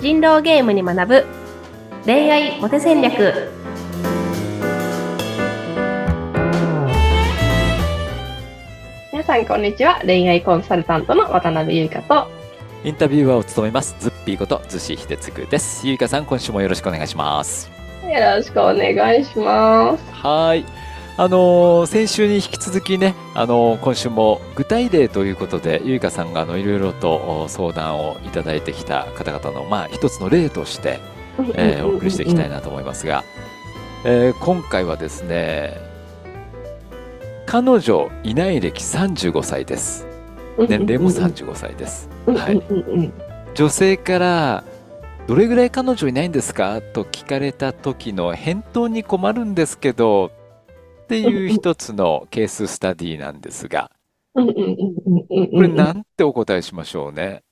人狼ゲームに学ぶ。恋愛モテ戦略。皆さんこんにちは。恋愛コンサルタントの渡辺優香と。インタビューアーを務めます。ズッピーことズシヒデツグです。ゆいかさん今週もよろしくお願いします。よろしくお願いします。はいあのー先週に引き続きね、あのー今週も具体例ということでゆいかさんがあのいろいろとお相談をいただいてきた方々のまあ一つの例として、えーお送りしていきたいなと思いますが、えー今回はですね彼女いない歴35歳です。年齢も35歳です、はい。女性からどれぐらい彼女いないんですか？と聞かれた時の返答に困るんですけどっていう一つのケーススタディなんですがこれなんてお答えしましょうね？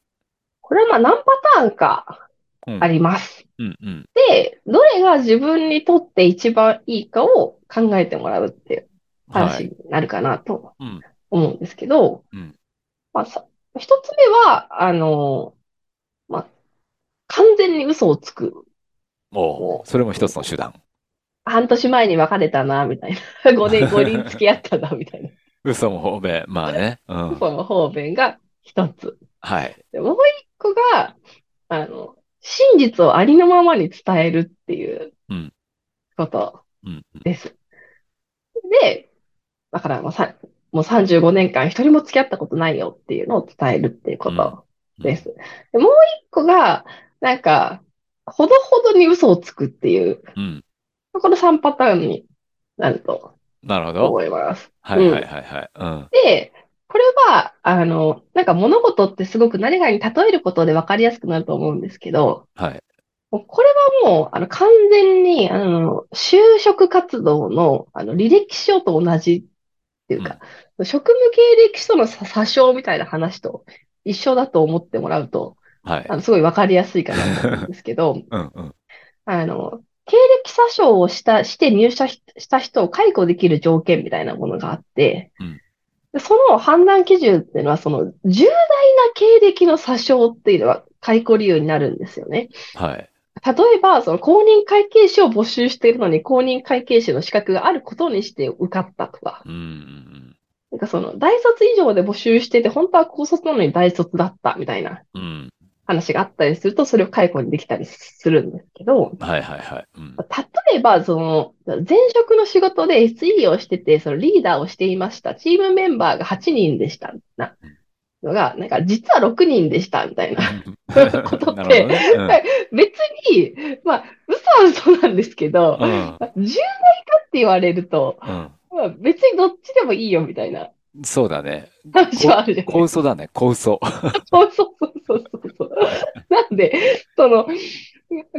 これはまあ何パターンかうんあります。うんうんで、どれが自分にとって一番いいかを考えてもらうっていうはい話になるかなとうん思うんですけど、うんまあさ、一つ目は、あの、まあ、完全に嘘をつく。もうそれも一つの手段。半年前に別れたな、みたいな。5年、5人付き合ったな、みたいな。嘘も方便まあね。うん、嘘の方便が一つ。はい。でもう一個が、あの、真実をありのままに伝えるっていううんことうんうんです。で、だからもうさ、もう35年間一人も付き合ったことないよっていうのを伝えるっていうことです。でもう一個が、なんか、ほどほどに嘘をつくっていう、うんこの3パターンになるとなるほど。思います。はいはいはいはい。うんで、これは、あの、なんか物事ってすごく何かに例えることで分かりやすくなると思うんですけど、はい。これはもう、あの、完全に、あの、就職活動の、あの、履歴書と同じっていうか、職務経歴書のさ詐称みたいな話と一緒だと思ってもらうと、はいあ。の、すごい分かりやすいかなと思うんですけど、うんうんあの、経歴詐称をした、して入社しした人を解雇できる条件みたいなものがあって、うんでその判断基準っていうのは、その、重大な経歴の詐称っていうのは解雇理由になるんですよね。はい。例えば、その公認会計士を募集しているのに、公認会計士の資格があることにして受かったとか、うんうんなんかその、大卒以上で募集してて、本当は高卒なのに大卒だったみたいなうんうん。話があったりすると、それを解雇にできたりするんですけど、はいはいはい。うん例えば、その、前職の仕事で SE をしてて、そのリーダーをしていました。チームメンバーが8人でした。なのが、なんか、実は6人でした、みたいな。ことってなるほどね。別に、まあ、嘘は嘘なんですけど、うん重大かって言われると、うんまあ、別にどっちでもいいよ、みたいなうん。そうだね。話はあるじゃだね。小嘘。そ うそうそうそうそうそう。なんで、その、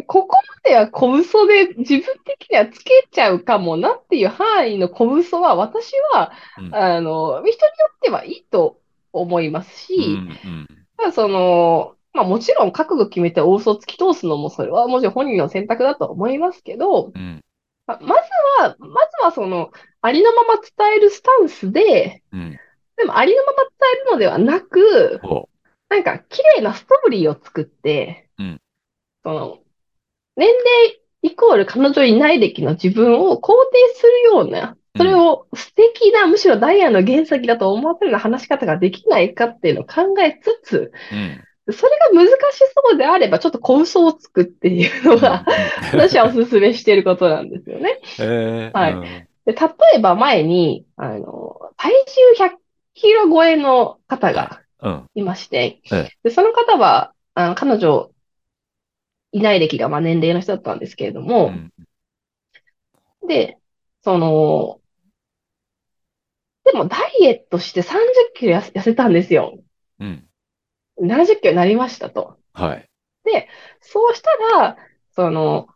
ここまでは小嘘で自分的にはつけちゃうかもなっていう範囲の小嘘は私は、うんあの、人によってはいいと思いますし、うんうんその、まあもちろん覚悟決めて大嘘を突き通すのもそれはもちろん本人の選択だと思いますけど、うんままずは、まずはその、ありのまま伝えるスタンスで、うん。でもありのまま伝えるのではなく、ほなんか、綺麗なストーリーを作って、うんその、年齢イコール彼女いない歴の自分を肯定するような、それを素敵な、むしろダイヤの原石だと思わせるような話し方ができないかっていうのを考えつつ、う。うん。それが難しそうであれば、ちょっと小嘘をつくっていうのが、私はお勧めしていることなんですよね。えーはいうんで、例えば前に、あの、体重100キロ超えの方がうん。いましてええ、で、その方は、あの、彼女、いない歴が、まあ、年齢の人だったんですけれどうも、んで、その、でもダイエットして30キロ痩せ痩せたんですよ。うん。70キロになりましたと。はい。そうしたら、その、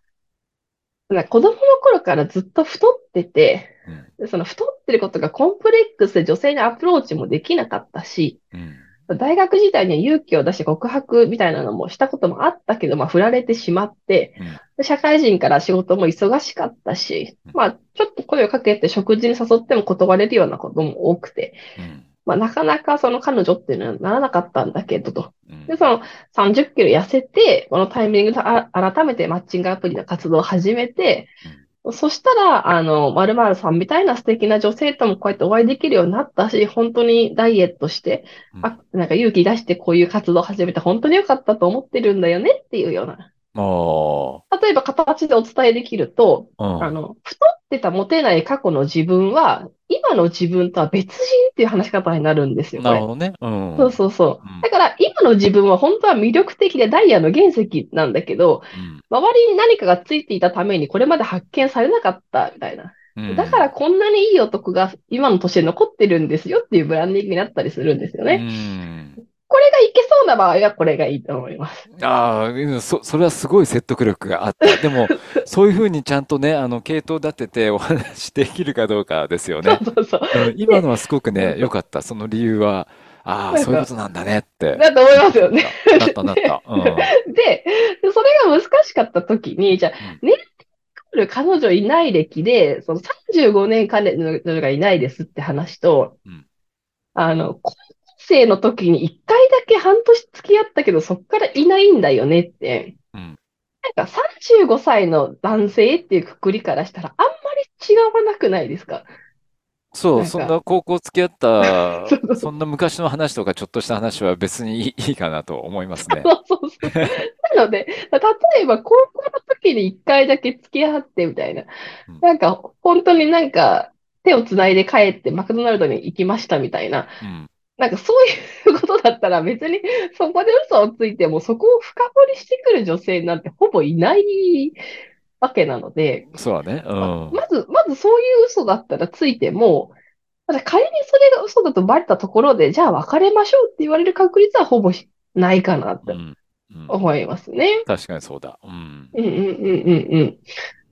子供の頃からずっと太ってて、うんでその太ってることがコンプレックスで女性にアプローチもできなかったし、うん。大学時代には勇気を出して告白みたいなのもしたこともあったけど、まあ振られてしまって、うんで社会人から仕事も忙しかったし、まあちょっと声をかけて食事に誘っても断れるようなことも多くて、うんまあ、なかなかその彼女っていうのはならなかったんだけどと。うんで、その30キロ痩せて、このタイミングであ改めてマッチングアプリの活動を始めて、そしたら、あの、〇〇さんみたいな素敵な女性ともこうやってお会いできるようになったし、本当にダイエットして、うんあ、なんか勇気出してこういう活動を始めて本当に良かったと思ってるんだよねっていうような。も例えば形でお伝えできると、う、うん。あの、太ってたモテない過去の自分は、今の自分とは別人っていう話し方になるんですよ、これなるほどね。うん。そうそうそううん。だから、今の自分は本当は魅力的でダイヤの原石なんだけど、周りに何かがついていたためにこれまで発見されなかったみたいな。うん。だからこんなにいい男が今の年で残ってるんですよっていうブランディングになったりするんですようね。ん。これがいけそうな場合はこれがいいと思います。ああ、うんそ、それはすごい説得力があった。でも、そういうふうにちゃんとね、あの、系統立ててお話できるかどうかですよね。そうそうそう。うん今のはすごくね、良かった。その理由は、ああ、そういうことなんだねって。だと思いますよね。なったなった。うん。で、それが難しかった時に、じゃあ、うん年来る彼女いない歴で、その35年彼女がいないですって話と、うんあの、生の時に1回だけ半年付き合ったけど、そっからいないんだよねって。うんなんか35歳の男性っていうくくりからしたら、あんまり違わなくないですか？そう、そんな高校付き合った そんな昔の話とかちょっとした話は別にいいいいかなと思いますね。そうそうそう。なので、例えば高校の時に一回だけ付き合ってみたいなうん。なんか、本当になんか、手をつないで帰ってマクドナルドに行きましたみたいな。うん。なんかそういうことだったら別にそこで嘘をついてもそこを深掘りしてくる女性なんてほぼいないわけなので、そうだね。うん。まず、まずそういう嘘だったらついても、ただ仮にそれが嘘だとバレたところで、じゃあ別れましょうって言われる確率はほぼないかなとうん。うん。思いますね。確かにそうだ。うん。うんうんうんうんうん。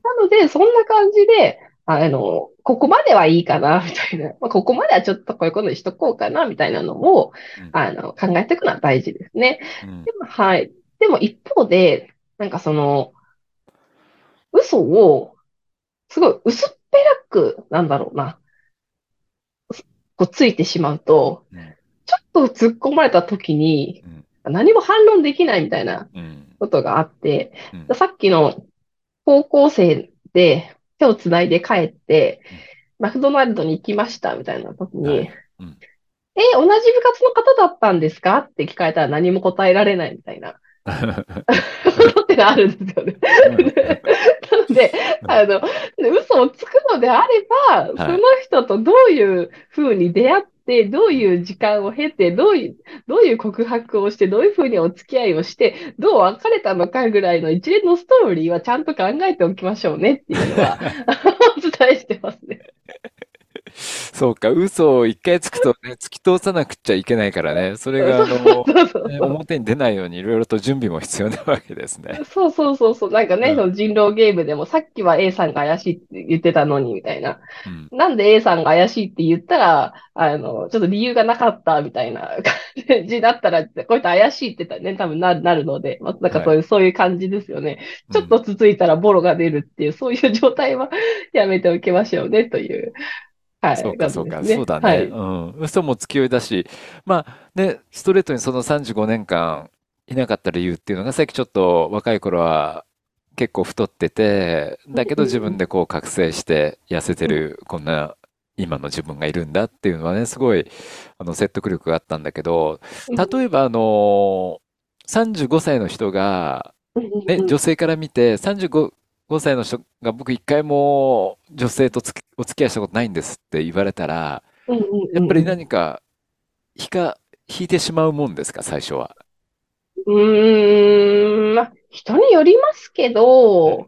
なので、そんな感じで、あの、ここまではいいかな、みたいな。まあ、ここまではちょっとこういうことにしとこうかな、みたいなのを、うんあの、考えていくのは大事ですね。うんでも、はい。でも一方で、なんかその、嘘を、すごい薄っぺらく、なんだろうな、こうついてしまうと、うんちょっと突っ込まれた時にうん、何も反論できないみたいなうん。ことがあって、うんさっきの高校生で手をつないで帰って、マクドナルドに行きましたみたいな時に、はい。うん。え、同じ部活の方だったんですか？って聞かれたら何も答えられないみたいな。ことってのあるんですよね。なので、あの、嘘をつくのであれば、その人とどういうふうに出会って、どういう時間を経て、どういう、どういう告白をして、どういうふうにお付き合いをして、どう別れたのかぐらいの一連のストーリーはちゃんと考えておきましょうねっていうのは お伝えしてますね。そうか、嘘を一回つくとね、突き通さなくちゃいけないからね。それが、あの、そうそうねそう。表に出ないようにいろいろと準備も必要なわけですね。そうそうそうそう。なんかね、うんその人狼ゲームでもさっきは A さんが怪しいって言ってたのにみたいな。うん。なんで A さんが怪しいって言ったら、あの、ちょっと理由がなかったみたいな 感じだったら、こういった怪しいって言ったらね、多分な、なるので、まあ、なんかそういう、そういう感じですよね。ちょっとつついたらボロが出るっていう、そういう状態は やめておきましょうね、という。はい。そうか、そうか、そうだね。はい。うん。嘘も付き合いだし、まあね、ストレートにその35年間いなかった理由っていうのが、さっきちょっと若い頃は結構太ってて、だけど自分でこう覚醒して痩せてる、こんな今の自分がいるんだっていうのはね、すごい、あの、説得力があったんだけど、例えばあの、35歳の人が、ね、女性から見て、35、5歳の人が僕一回も女性とつきお付き合いしたことないんですって言われたら、やっぱり何か引か、引いてしまうもんですか、最初は。うーん、まあ、人によりますけど、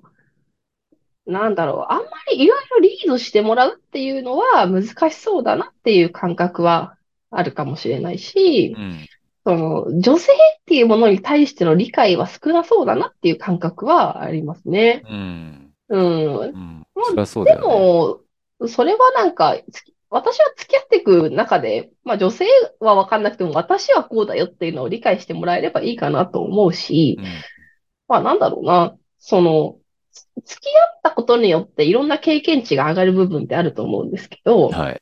なんだろう、あんまりいろいろリードしてもらうっていうのは難しそうだなっていう感覚はあるかもしれないしう、ん。その、女性っていうものに対しての理解は少なそうだなっていう感覚はありますね。うん。うん。うん。まあそで。も、それはなんか、私は付き合っていく中で、まあ女性は分かんなくても私はこうだよっていうのを理解してもらえればいいかなと思うし、うん。まあなんだろうな、その、つ付き合ったことによっていろんな経験値が上がる部分ってあると思うんですけど、はい。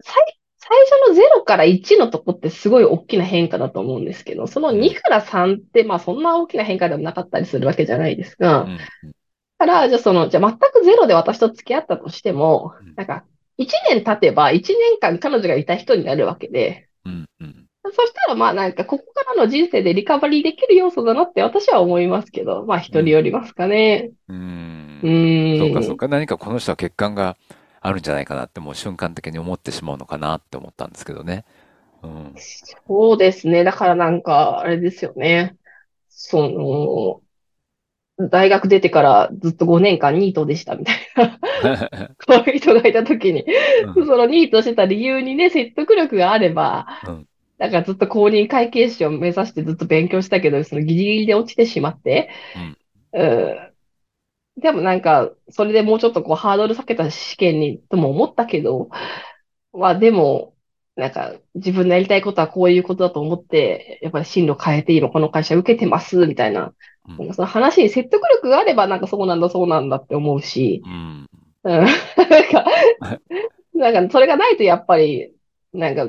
最、最初のゼロから1のとこってすごい大きな変化だと思うんですけど、その2から3って、まあそんな大きな変化でもなかったりするわけじゃないですが、うん、だから、じゃあその、じゃあ全くゼロで私と付き合ったとしても、なんか、1年経てば1年間彼女がいた人になるわけで、うんうん、そしたらまあなんかここからの人生でリカバリーできる要素だなって私は思いますけど、まあ人によりますかね。うん。うん。そうかそうか。何かこの人は欠陥があるんじゃないかなってもう瞬間的に思ってしまうのかなって思ったんですけどね。うん、そうですね。だからなんか、あれですよね。その、大学出てからずっと5年間ニートでしたみたいな。こういう人がいたときに、うん、そのニートしてた理由にね、説得力があれば、うん、だからずっと公認会計士を目指してずっと勉強したけど、そのギリギリで落ちてしまって、うん、うんでもなんか、それでもうちょっとこうハードル下げた試験にとも思ったけど、まあでも、なんか自分のやりたいことはこういうことだと思って、やっぱり進路変えていいの、この会社受けてます、みたいな。うん、その話に説得力があれば、なんかそうなんだ、そうなんだって思うし、うん。なんか、なんかそれがないとやっぱり、なんか、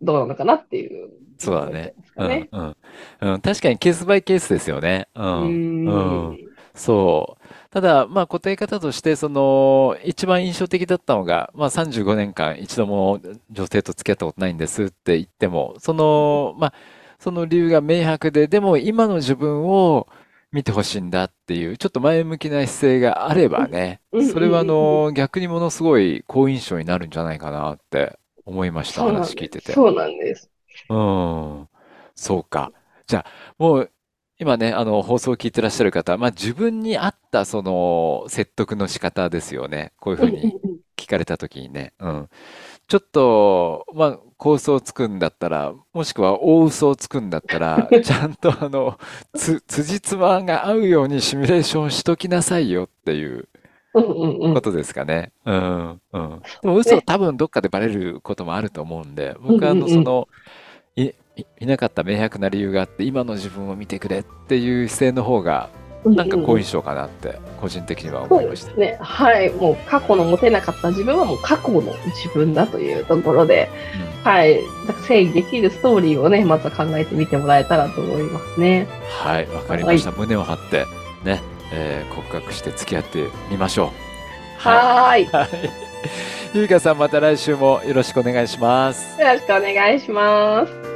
どうなのかなっていう、そうだね。うん、うん、うん。確かにケースバイケースですよね。うん。うん。そう。ただ、まあ答え方として、その、一番印象的だったのが、まあ35年間一度も女性と付き合ったことないんですって言っても、その、まあ、その理由が明白で、でも今の自分を見てほしいんだっていう、ちょっと前向きな姿勢があればね、それはあの、逆にものすごい好印象になるんじゃないかなって思いました、話聞いてて。そうなんです。うん、そうか。じゃあ、もう今ね、あの、放送を聞いてらっしゃる方、まあ自分に合ったその説得の仕方ですよね。こういうふうに聞かれた時にね。うん。ちょっと、まあ構想をつくんだったら、もしくは大嘘をつくんだったら、ちゃんとあの、つ、辻褄が合うようにシミュレーションしときなさいよっていうことですかね。うん、うん。でも嘘多分どっかでバレることもあると思うんで、僕はあの、その、い、いなかった明白な理由があって今の自分を見てくれっていう姿勢の方がなんか好印象かなって個人的には思いました。そうですね。はい。もう過去の持てなかった自分はもう過去の自分だというところで、うん、はい。だから整理できるストーリーをね、まずは考えてみてもらえたらと思いますね。はい。わかりました。はい、胸を張ってね、えー、告白して付き合ってみましょう。はい。はい。ゆいかさんまた来週もよろしくお願いします。よろしくお願いします。